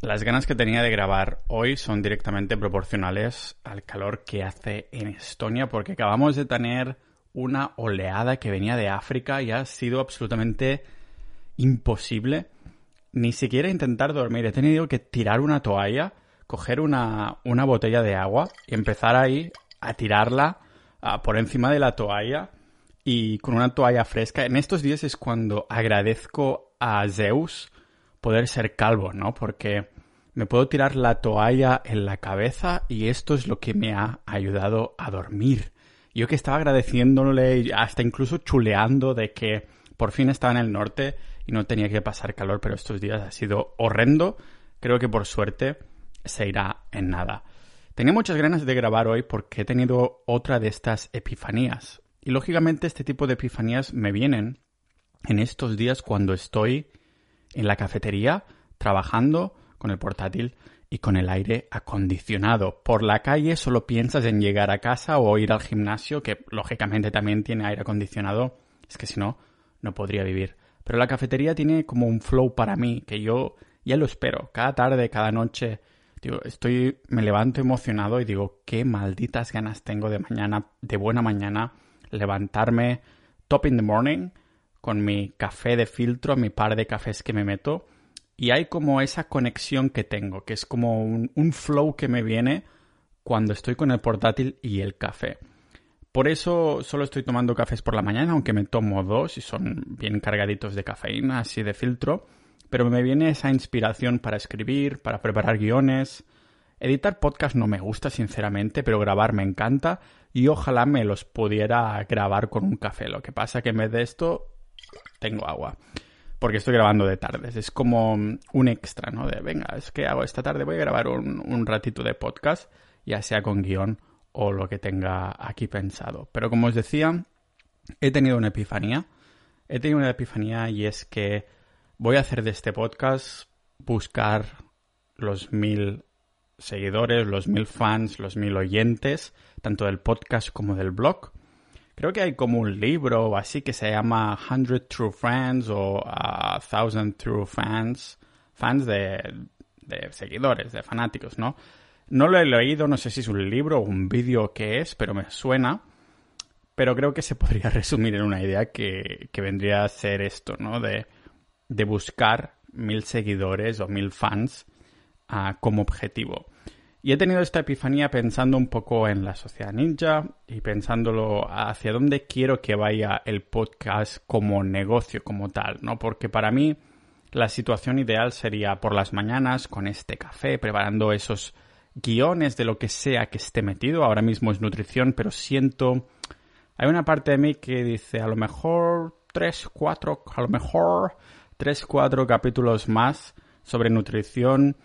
Las ganas que tenía de grabar hoy son directamente proporcionales al calor que hace en Estonia porque acabamos de tener una oleada que venía de África y ha sido absolutamente imposible ni siquiera intentar dormir. He tenido que tirar una toalla, coger una, una botella de agua y empezar ahí a tirarla por encima de la toalla y con una toalla fresca. En estos días es cuando agradezco a Zeus poder ser calvo, ¿no? Porque me puedo tirar la toalla en la cabeza y esto es lo que me ha ayudado a dormir. Yo que estaba agradeciéndole, hasta incluso chuleando de que por fin estaba en el norte y no tenía que pasar calor, pero estos días ha sido horrendo. Creo que por suerte se irá en nada. Tenía muchas ganas de grabar hoy porque he tenido otra de estas epifanías. Y lógicamente este tipo de epifanías me vienen en estos días cuando estoy en la cafetería trabajando con el portátil y con el aire acondicionado. Por la calle solo piensas en llegar a casa o ir al gimnasio, que lógicamente también tiene aire acondicionado. Es que si no, no podría vivir. Pero la cafetería tiene como un flow para mí, que yo ya lo espero. Cada tarde, cada noche, digo, estoy, me levanto emocionado y digo, qué malditas ganas tengo de mañana, de buena mañana, levantarme top in the morning con mi café de filtro, mi par de cafés que me meto y hay como esa conexión que tengo, que es como un, flow que me viene cuando estoy con el portátil y el café. Por eso solo estoy tomando cafés por la mañana, aunque me tomo dos y son bien cargaditos de cafeína, así de filtro. Pero me viene esa inspiración para escribir, para preparar guiones. Editar podcast no me gusta, sinceramente, pero grabar me encanta y ojalá me los pudiera grabar con un café. Lo que pasa que en vez de esto tengo agua. Porque estoy grabando de tardes. Es como un extra, ¿no? De, venga, es que hago esta tarde, voy a grabar un, un ratito de podcast, ya sea con guion o lo que tenga aquí pensado. Pero como os decía, he tenido una epifanía. He tenido una epifanía y es que voy a hacer de este podcast buscar los mil seguidores, los mil fans, los mil oyentes, tanto del podcast como del blog. Creo que hay como un libro así que se llama Hundred True Fans o A Thousand True Fans, fans de, de seguidores, de fanáticos, ¿no? No lo he leído, no sé si es un libro o un vídeo que es, pero me suena. Pero creo que se podría resumir en una idea que, que vendría a ser esto, ¿no? De, de buscar mil seguidores o mil fans uh, como objetivo. Y he tenido esta epifanía pensando un poco en la sociedad ninja y pensándolo hacia dónde quiero que vaya el podcast como negocio, como tal, ¿no? Porque para mí la situación ideal sería por las mañanas con este café, preparando esos guiones de lo que sea que esté metido. Ahora mismo es nutrición, pero siento... Hay una parte de mí que dice, a lo mejor tres, cuatro, a lo mejor tres, cuatro capítulos más sobre nutrición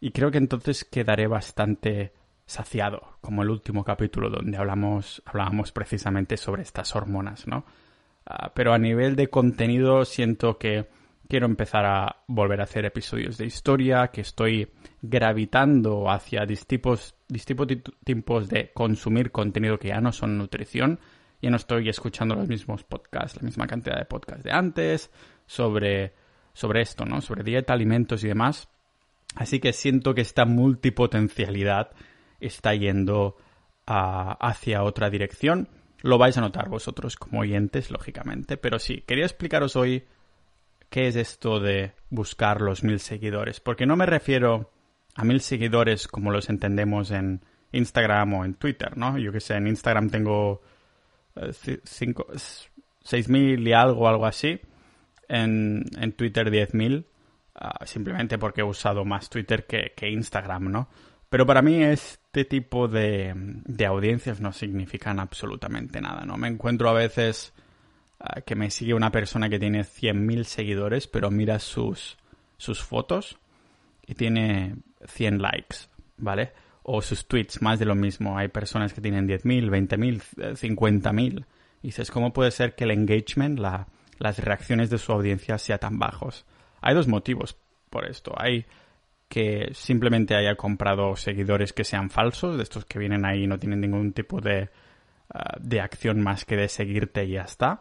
y creo que entonces quedaré bastante saciado, como el último capítulo donde hablamos, hablábamos precisamente sobre estas hormonas, ¿no? Ah, pero a nivel de contenido siento que quiero empezar a volver a hacer episodios de historia, que estoy gravitando hacia distintos, tipos de consumir contenido que ya no son nutrición, ya no estoy escuchando los mismos podcasts, la misma cantidad de podcasts de antes, sobre, sobre esto, ¿no? Sobre dieta, alimentos y demás. Así que siento que esta multipotencialidad está yendo a, hacia otra dirección. Lo vais a notar vosotros como oyentes, lógicamente. Pero sí, quería explicaros hoy qué es esto de buscar los mil seguidores. Porque no me refiero a mil seguidores como los entendemos en Instagram o en Twitter, ¿no? Yo que sé, en Instagram tengo eh, cinco, seis mil y algo, algo así. En, en Twitter mil Ah, simplemente porque he usado más Twitter que, Instagram, ¿no? Pero para mí este tipo de, de, audiencias no significan absolutamente nada, ¿no? Me encuentro a veces ah, que me sigue una persona que tiene 100.000 seguidores, pero mira sus, sus fotos y tiene 100 likes, ¿vale? O sus tweets, más de lo mismo. Hay personas que tienen 10.000, 20.000, 50.000. Y dices, ¿cómo puede ser que el engagement, las reacciones de su audiencia sea tan bajos? Hay dos motivos por esto. Hay que simplemente haya comprado seguidores que sean falsos, de estos que vienen ahí y no tienen ningún tipo de, ah, de acción más que de seguirte y ya está.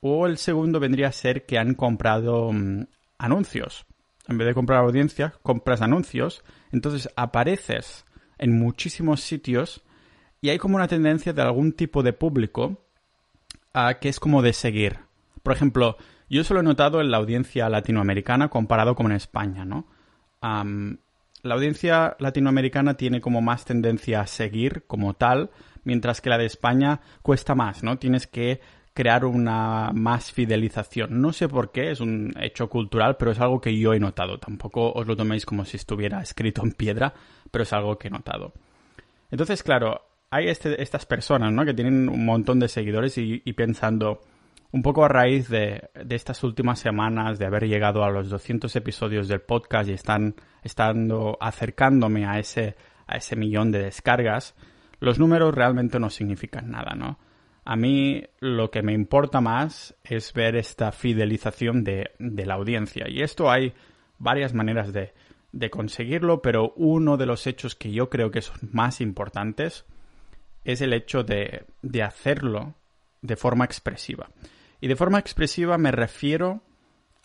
O el segundo vendría a ser que han comprado mm, anuncios. en vez de comprar audiencia, compras anuncios. Entonces apareces en muchísimos sitios y hay como una tendencia de algún tipo de público a que es como de seguir. Por ejemplo, yo eso lo he notado en la audiencia latinoamericana comparado con España, ¿no? la audiencia latinoamericana tiene como más tendencia a seguir como tal, mientras que la de España cuesta más, ¿no? Tienes que crear una más fidelización. No sé por qué, es un hecho cultural, pero es algo que yo he notado. Tampoco os lo toméis como si estuviera escrito en piedra, pero es algo que he notado. Entonces, claro, hay este, estas personas, ¿no? Que tienen un montón de seguidores y, pensando, un poco a raíz de, de, estas últimas semanas, de haber llegado a los 200 episodios del podcast y están estando acercándome a ese, a ese millón de descargas, los números realmente no significan nada, ¿no? A mí lo que me importa más es ver esta fidelización de, la audiencia. Y esto hay varias maneras de, conseguirlo, pero uno de los hechos que yo creo que son más importantes es el hecho de, de hacerlo de forma expresiva. Y de forma expresiva me refiero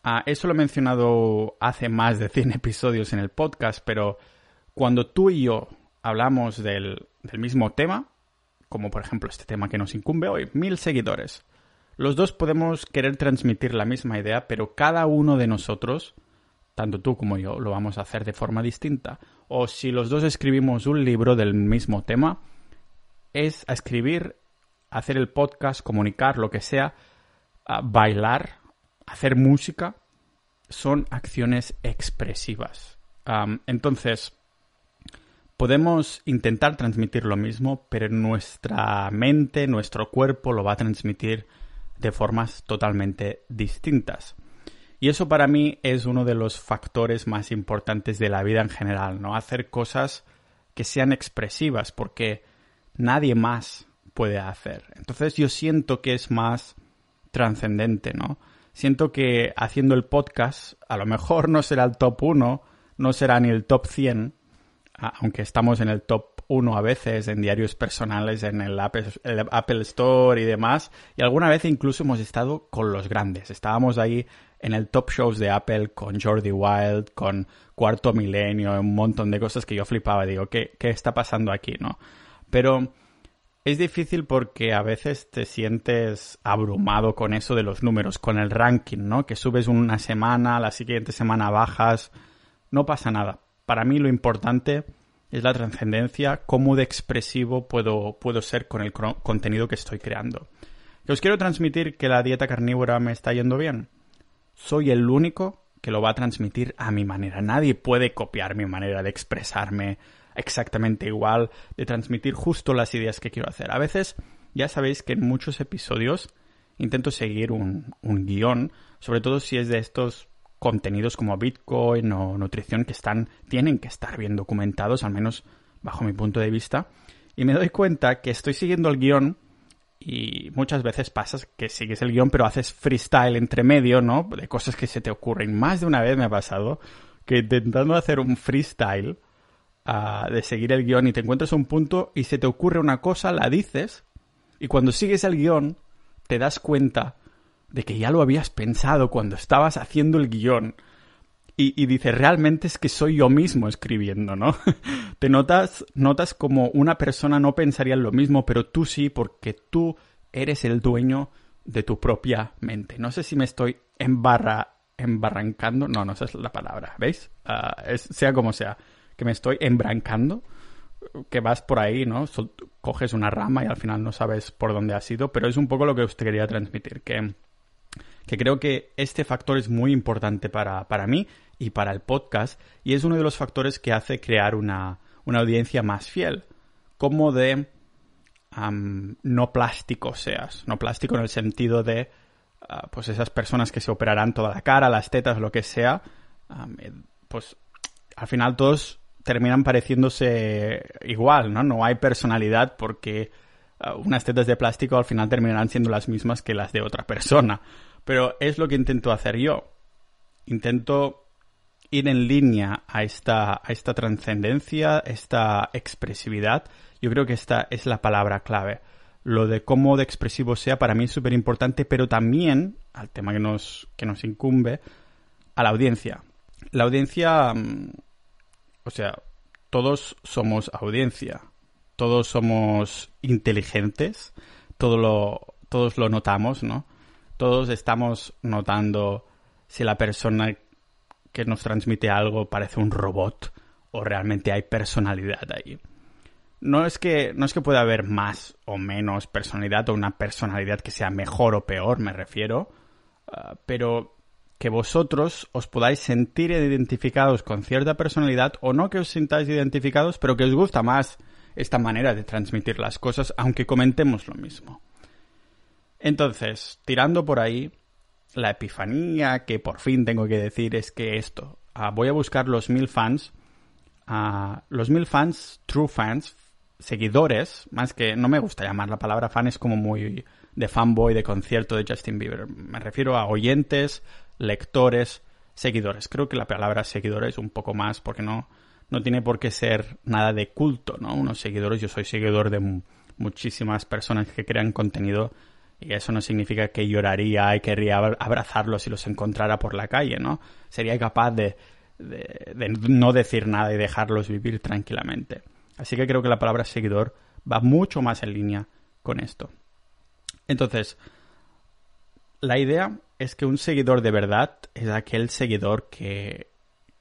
a, eso lo he mencionado hace más de 100 episodios en el podcast, pero cuando tú y yo hablamos del, del mismo tema, como por ejemplo este tema que nos incumbe hoy, mil seguidores. Los dos podemos querer transmitir la misma idea, pero cada uno de nosotros, tanto tú como yo, lo vamos a hacer de forma distinta. O si los dos escribimos un libro del mismo tema, es a escribir, hacer el podcast, comunicar, lo que sea, bailar, hacer música, son acciones expresivas. entonces, Podemos intentar transmitir lo mismo, pero nuestra mente, nuestro cuerpo lo va a transmitir de formas totalmente distintas. Y eso para mí es uno de los factores más importantes de la vida en general, ¿no? Hacer cosas que sean expresivas, porque nadie más puede hacer. Entonces yo siento que es más trascendente, ¿no? Siento que haciendo el podcast, a lo mejor no será el top 1, no será ni el top 100, aunque estamos en el top 1 a veces en diarios personales, en el Apple, Store y demás, y alguna vez incluso hemos estado con los grandes. Estábamos ahí en el top shows de Apple con Jordi Wild, con Cuarto Milenio, un montón de cosas que yo flipaba. Digo, ¿qué, qué está pasando aquí? ¿no? Pero es difícil porque a veces te sientes abrumado con eso de los números, con el ranking, ¿no? Que subes una semana, la siguiente semana bajas. No pasa nada para mí lo importante es la trascendencia, cómo de expresivo puedo, puedo ser con el contenido que estoy creando. Que os quiero transmitir que la dieta carnívora me está yendo bien. Soy el único que lo va a transmitir a mi manera. Nadie puede copiar mi manera de expresarme exactamente igual, de transmitir justo las ideas que quiero hacer. A veces, ya sabéis que en muchos episodios intento seguir un, un guion, sobre todo si es de estos contenidos como Bitcoin o nutrición que están, tienen que estar bien documentados, al menos bajo mi punto de vista. Y me doy cuenta que estoy siguiendo el guion y muchas veces pasa que sigues el guion pero haces freestyle entre medio, ¿no? De cosas que se te ocurren. Más de una vez me ha pasado que intentando hacer un freestyle de seguir el guion y te encuentras un punto y se te ocurre una cosa, la dices y cuando sigues el guion te das cuenta de que ya lo habías pensado cuando estabas haciendo el guion. Y, y dices, realmente es que soy yo mismo escribiendo, ¿no? Te notas, notas como una persona no pensaría en lo mismo, pero tú sí, porque tú eres el dueño de tu propia mente. No sé si me estoy embarra, embarrancando, no, no esa es la palabra, ¿veis? Ah, sea como sea, que me estoy embrancando, que vas por ahí, ¿no? coges una rama y al final no sabes por dónde has ido, pero es un poco lo que usted quería transmitir, que que creo que este factor es muy importante para, mí y para el podcast y es uno de los factores que hace crear una, audiencia más fiel. Como de no plástico seas, no plástico en el sentido de ah, pues esas personas que se operarán toda la cara, las tetas, lo que sea, eh, pues al final todos terminan pareciéndose igual, ¿no? No hay personalidad porque ah, unas tetas de plástico al final terminarán siendo las mismas que las de otra persona. Pero es lo que intento hacer yo. Intento ir en línea a esta, a esta trascendencia, esta expresividad. Yo creo que esta es la palabra clave. Lo de cómo de expresivo sea para mí es súper importante, pero también, al tema que nos, que nos incumbe, a la audiencia. la audiencia, mm, o sea, todos somos audiencia, todos somos inteligentes, todo lo, todos lo notamos, ¿no? Todos estamos notando si la persona que nos transmite algo parece un robot o realmente hay personalidad ahí. No es que no es que pueda haber más o menos personalidad o una personalidad que sea mejor o peor, me refiero, ah, pero que vosotros os podáis sentir identificados con cierta personalidad o no que os sintáis identificados, pero que os gusta más esta manera de transmitir las cosas, aunque comentemos lo mismo. Entonces, tirando por ahí, la epifanía que por fin tengo que decir es que esto, ah, voy a buscar los mil fans, uh, los mil fans, true fans, seguidores, más que no me gusta llamar la palabra fan, es como muy de fanboy de concierto de Justin Bieber. Me refiero a oyentes, lectores, seguidores. Creo que la palabra seguidores un poco más porque no, no tiene por qué ser nada de culto, ¿no? Unos seguidores, yo soy seguidor de muchísimas personas que crean contenido y eso no significa que lloraría y querría abrazarlos si los encontrara por la calle, ¿no? Sería capaz de, de, no decir nada y dejarlos vivir tranquilamente. Así que creo que la palabra seguidor va mucho más en línea con esto. Entonces, la idea es que un seguidor de verdad es aquel seguidor que,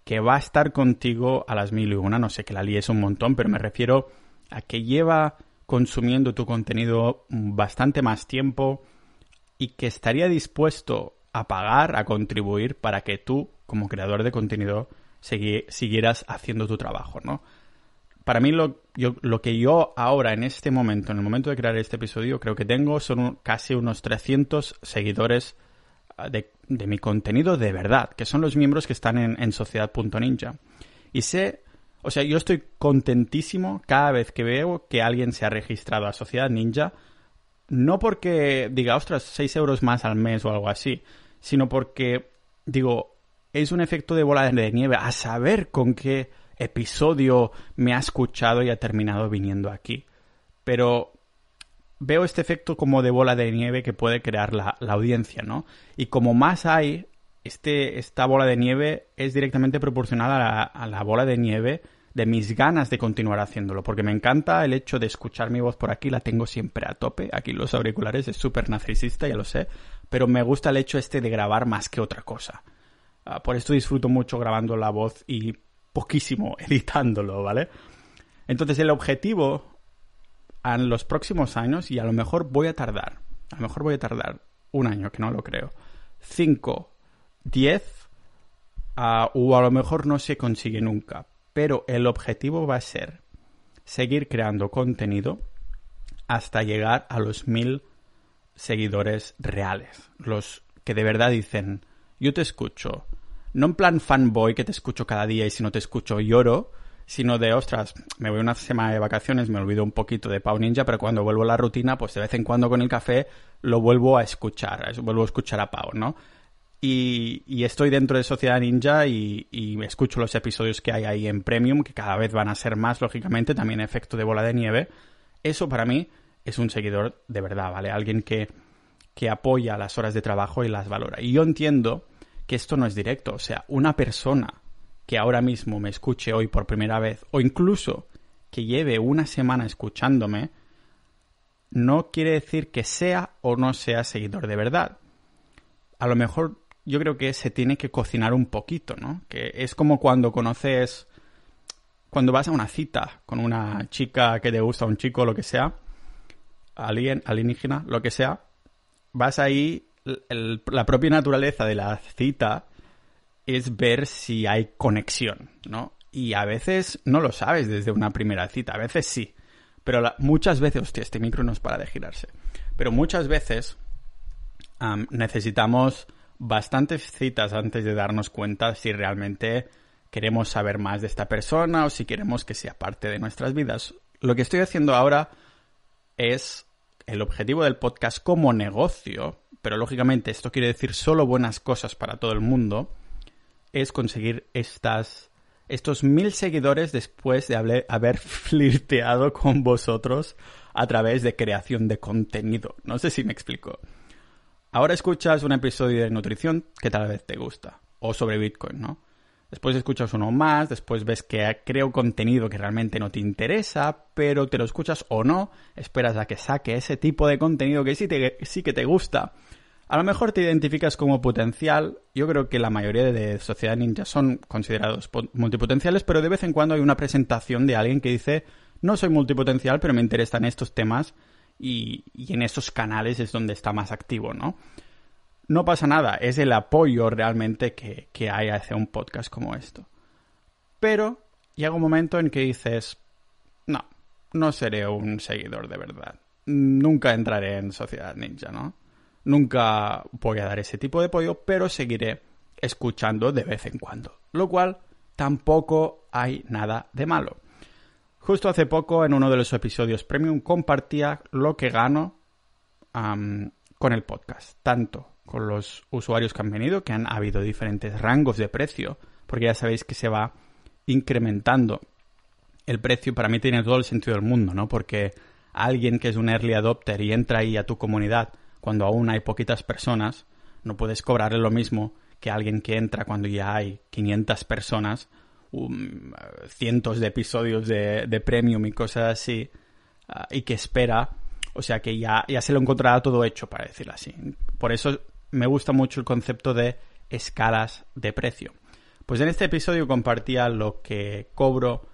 que va a estar contigo a las mil y una. No sé que la líes un montón, pero me refiero a que lleva consumiendo tu contenido bastante más tiempo y que estaría dispuesto a pagar, a contribuir para que tú, como creador de contenido, siguieras haciendo tu trabajo, ¿no? Para mí lo, lo que yo ahora, en este momento, en el momento de crear este episodio, creo que tengo son casi unos 300 seguidores de, mi contenido de verdad, que son los miembros que están en, en Sociedad.ninja. Y sé o sea, yo estoy contentísimo cada vez que veo que alguien se ha registrado a Sociedad Ninja, no porque diga, ostras, 6 euros más al mes o algo así, sino porque, digo, es un efecto de bola de nieve a saber con qué episodio me ha escuchado y ha terminado viniendo aquí. Pero veo este efecto como de bola de nieve que puede crear la, la audiencia, ¿no? Y como más hay, este, esta bola de nieve es directamente proporcional a la bola de nieve de mis ganas de continuar haciéndolo, porque me encanta el hecho de escuchar mi voz por aquí, la tengo siempre a tope, aquí los auriculares es súper narcisista, ya lo sé, pero me gusta el hecho este de grabar más que otra cosa. Ah, por esto disfruto mucho grabando la voz y poquísimo editándolo, ¿vale? Entonces el objetivo en los próximos años, y a lo mejor voy a tardar, a lo mejor voy a tardar un año, que no lo creo, 5, 10, ah, o a lo mejor no se consigue nunca, pero el objetivo va a ser seguir creando contenido hasta llegar a los mil seguidores reales, los que de verdad dicen, yo te escucho, no en plan fanboy que te escucho cada día y si no te escucho lloro, sino de, ostras, me voy una semana de vacaciones, me olvido un poquito de Pau Ninja, pero cuando vuelvo a la rutina, pues de vez en cuando con el café lo vuelvo a escuchar, vuelvo a escuchar a Pau, ¿no? Y, estoy dentro de Sociedad Ninja y, y, escucho los episodios que hay ahí en Premium, que cada vez van a ser más, lógicamente, también efecto de bola de nieve. Eso para mí es un seguidor de verdad, ¿vale? Alguien que, que apoya las horas de trabajo y las valora. Y yo entiendo que esto no es directo, o sea, una persona que ahora mismo me escuche hoy por primera vez, o incluso que lleve una semana escuchándome, no quiere decir que sea o no sea seguidor de verdad. A lo mejor yo creo que se tiene que cocinar un poquito, ¿no? Que es como cuando conoces, cuando vas a una cita con una chica que te gusta, un chico, lo que sea, alien, alienígena, lo que sea, vas ahí, la propia naturaleza de la cita es ver si hay conexión, ¿no? Y a veces no lo sabes desde una primera cita, a veces sí. Pero muchas veces, hostia, este micro no es para de girarse. Pero muchas veces necesitamos bastantes citas antes de darnos cuenta si realmente queremos saber más de esta persona o si queremos que sea parte de nuestras vidas. Lo que estoy haciendo ahora es el objetivo del podcast como negocio, pero lógicamente esto quiere decir solo buenas cosas para todo el mundo, es conseguir estas, estos mil seguidores después de haber flirteado con vosotros a través de creación de contenido. No sé si me explico. Ahora escuchas un episodio de nutrición que tal vez te gusta, o sobre Bitcoin, ¿no? después escuchas uno más, después ves que creo contenido que realmente no te interesa, pero te lo escuchas o no, esperas a que saque ese tipo de contenido que sí, te, sí que te gusta. A lo mejor te identificas como potencial, yo creo que la mayoría de Sociedad Ninja son considerados multipotenciales, pero de vez en cuando hay una presentación de alguien que dice, no soy multipotencial, pero me interesan estos temas y, y en estos canales es donde está más activo, ¿no? no pasa nada, es el apoyo realmente que, que hay hacia un podcast como esto. Pero llega un momento en que dices, no, no seré un seguidor de verdad. Nunca entraré en Sociedad Ninja, ¿no? Nunca voy a dar ese tipo de apoyo, pero seguiré escuchando de vez en cuando. Lo cual tampoco hay nada de malo. Justo hace poco, en uno de los episodios premium, compartía lo que gano con el podcast. Tanto con los usuarios que han venido, que han habido diferentes rangos de precio, porque ya sabéis que se va incrementando el precio. Para mí tiene todo el sentido del mundo, ¿no? Porque alguien que es un early adopter y entra ahí a tu comunidad cuando aún hay poquitas personas, no puedes cobrarle lo mismo que alguien que entra cuando ya hay 500 personas, um, cientos de episodios de, de, premium y cosas así, uh, y que espera, o sea que ya, ya se lo encontrará todo hecho, para decirlo así. Por eso me gusta mucho el concepto de escalas de precio. Pues en este episodio compartía lo que cobro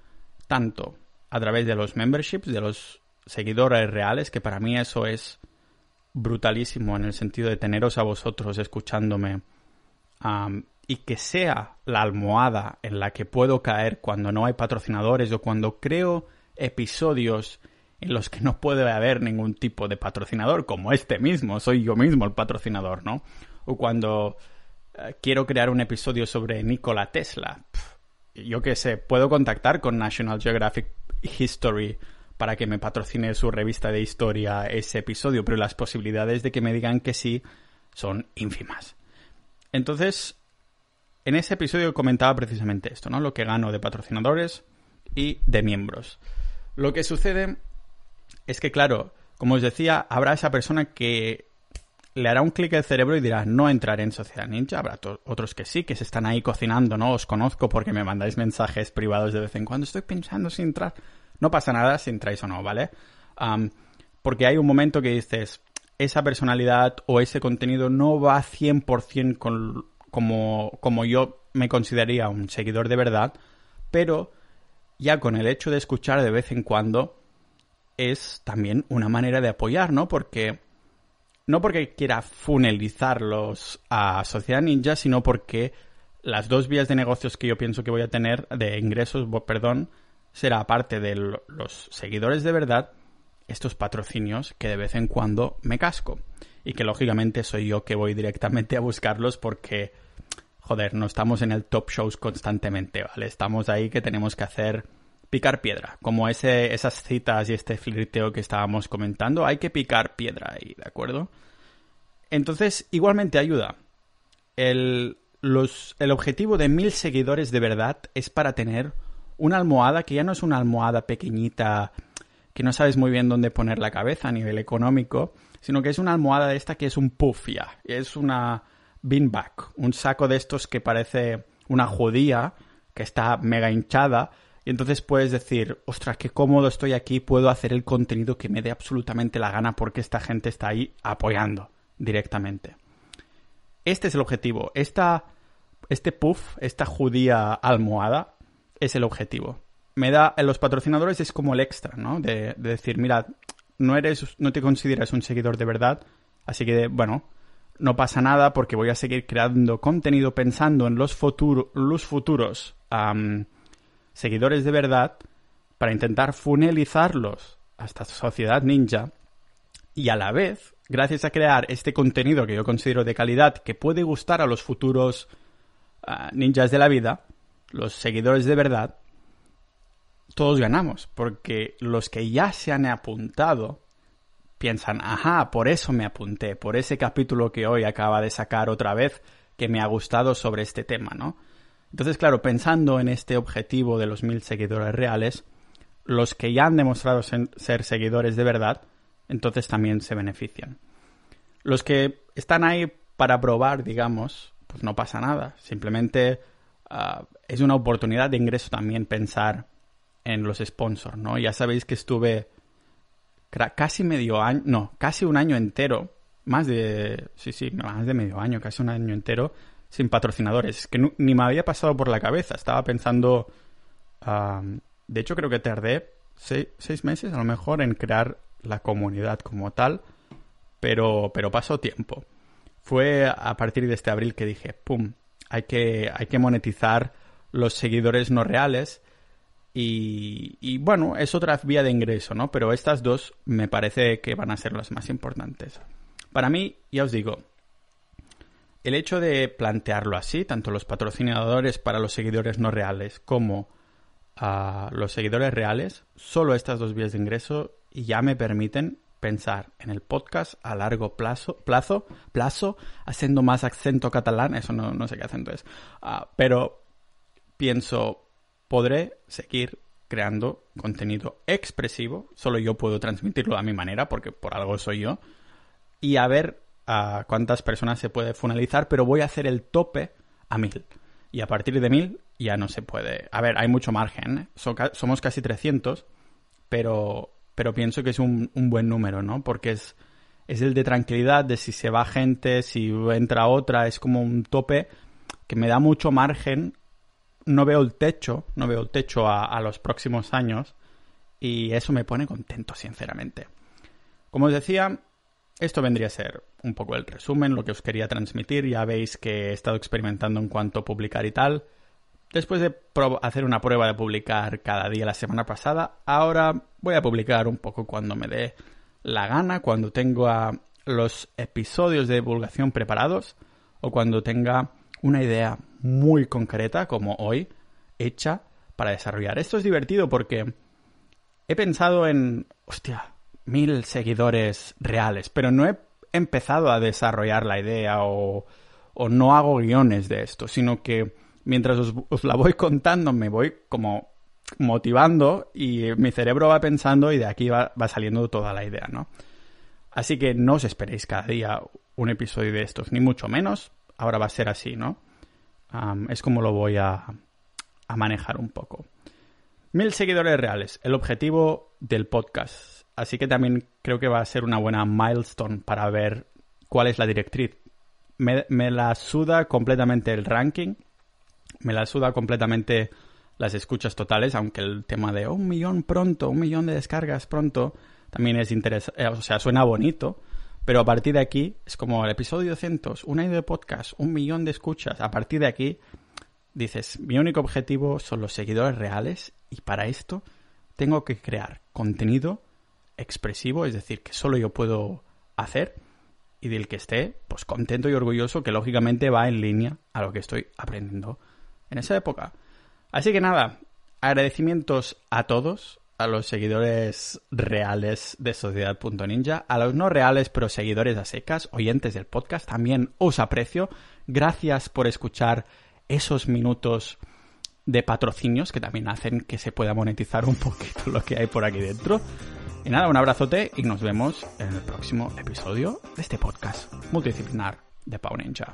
tanto a través de los memberships, de los seguidores reales, que para mí eso es brutalísimo en el sentido de teneros a vosotros escuchándome y que sea la almohada en la que puedo caer cuando no hay patrocinadores o cuando creo episodios en los que no puede haber ningún tipo de patrocinador, como este mismo, soy yo mismo el patrocinador, ¿no? O cuando eh, quiero crear un episodio sobre Nikola Tesla. yo qué sé, puedo contactar con National Geographic History para que me patrocine su revista de historia ese episodio, pero las posibilidades de que me digan que sí son ínfimas. Entonces, en ese episodio comentaba precisamente esto, ¿no? Lo que gano de patrocinadores y de miembros. Lo que sucede es que, claro, como os decía, habrá esa persona que le hará un clic al cerebro y dirá, no entraré en Sociedad Ninja. Habrá otros que sí, que se están ahí cocinando, ¿no? Os conozco porque me mandáis mensajes privados de vez en cuando. Estoy pensando si entrar. No pasa nada si entráis o no, ¿vale? porque hay un momento que dices, esa personalidad o ese contenido no va 100% con, como, como yo me consideraría un seguidor de verdad, pero ya con el hecho de escuchar de vez en cuando, es también una manera de apoyar, ¿no? Porque no porque quiera funelizarlos a Sociedad Ninja, sino porque las dos vías de negocios que yo pienso que voy a tener de ingresos, perdón, será aparte de los seguidores de verdad, estos patrocinios que de vez en cuando me casco. Y que lógicamente soy yo que voy directamente a buscarlos porque, joder, no estamos en el top shows constantemente, ¿vale? Estamos ahí que tenemos que hacer picar piedra, como ese, esas citas y este flirteo que estábamos comentando, hay que picar piedra ahí, ¿de acuerdo? Entonces, igualmente ayuda. El, los, el objetivo de mil seguidores de verdad es para tener una almohada que ya no es una almohada pequeñita que no sabes muy bien dónde poner la cabeza a nivel económico, sino que es una almohada de esta que es un puff ya, es una beanbag, un saco de estos que parece una judía que está mega hinchada y entonces puedes decir, ostras, qué cómodo estoy aquí, puedo hacer el contenido que me dé absolutamente la gana porque esta gente está ahí apoyando directamente. Este es el objetivo. Esta, este puff, esta judía almohada, es el objetivo. Me da, los patrocinadores es como el extra, ¿no? De, decir, mira, no eres, no te consideras un seguidor de verdad, así que, bueno, no pasa nada porque voy a seguir creando contenido pensando en los, los futuros seguidores de verdad para intentar funelizarlos hasta sociedad ninja y a la vez, gracias a crear este contenido que yo considero de calidad que puede gustar a los futuros ah, ninjas de la vida, los seguidores de verdad, todos ganamos, porque los que ya se han apuntado piensan, ajá, por eso me apunté, por ese capítulo que hoy acaba de sacar otra vez que me ha gustado sobre este tema, ¿no? Entonces, claro, pensando en este objetivo de los mil seguidores reales, los que ya han demostrado ser seguidores de verdad, entonces también se benefician. Los que están ahí para probar, digamos, pues no pasa nada. Simplemente ah, es una oportunidad de ingreso también pensar en los sponsors, ¿no? Ya sabéis que estuve casi medio año, no, casi un año entero, más de, sí, sí, más de medio año, casi un año entero sin patrocinadores, que ni me había pasado por la cabeza, estaba pensando, de hecho creo que tardé seis, meses a lo mejor en crear la comunidad como tal, pero, pero pasó tiempo. Fue a partir de este abril que dije, ¡pum! Hay que, hay que monetizar los seguidores no reales y, bueno, es otra vía de ingreso, ¿no? Pero estas dos me parece que van a ser las más importantes. Para mí, ya os digo, el hecho de plantearlo así, tanto los patrocinadores para los seguidores no reales como a los seguidores reales, solo estas dos vías de ingreso ya me permiten pensar en el podcast a largo plazo, plazo, plazo, haciendo más acento catalán, eso no, no sé qué acento es, ah, pero pienso, podré seguir creando contenido expresivo, solo yo puedo transmitirlo a mi manera, porque por algo soy yo, y a ver a cuántas personas se puede finalizar, pero voy a hacer el tope a mil. Y a partir de mil ya no se puede. A ver, hay mucho margen, ¿eh? somos casi 300, pero, pero pienso que es un, un buen número, ¿no? Porque es, es el de tranquilidad, de si se va gente, si entra otra, es como un tope que me da mucho margen no veo el techo, no veo el techo a, los próximos años y eso me pone contento, sinceramente. Como os decía, esto vendría a ser un poco el resumen, lo que os quería transmitir. Ya veis que he estado experimentando en cuanto a publicar y tal. Después de hacer una prueba de publicar cada día la semana pasada, ahora voy a publicar un poco cuando me dé la gana, cuando tenga los episodios de divulgación preparados o cuando tenga una idea muy concreta como hoy, hecha para desarrollar. Esto es divertido porque he pensado en, hostia, mil seguidores reales, pero no he empezado a desarrollar la idea o, o no hago guiones de esto, sino que mientras os, la voy contando me voy como motivando y mi cerebro va pensando y de aquí va, va saliendo toda la idea, ¿no? Así que no os esperéis cada día un episodio de estos, ni mucho menos. Ahora va a ser así, ¿no? es como lo voy a, manejar un poco. Mil seguidores reales, el objetivo del podcast. Así que también creo que va a ser una buena milestone para ver cuál es la directriz. Me, me, la suda completamente el ranking, me la suda completamente las escuchas totales, aunque el tema de un millón pronto, un millón de descargas pronto, también es interesante, o sea, suena bonito, pero a partir de aquí, es como el episodio 200, un año de podcast, un millón de escuchas. A partir de aquí, dices, mi único objetivo son los seguidores reales y para esto tengo que crear contenido expresivo, es decir, que solo yo puedo hacer y del que esté pues contento y orgulloso que lógicamente va en línea a lo que estoy aprendiendo en esa época. Así que nada, agradecimientos a todos, a los seguidores reales de Sociedad.ninja, a los no reales pero seguidores a secas, oyentes del podcast, también os aprecio. Gracias por escuchar esos minutos de patrocinios que también hacen que se pueda monetizar un poquito lo que hay por aquí dentro. Y nada, un abrazote y nos vemos en el próximo episodio de este podcast multidisciplinar de Pau Ninja.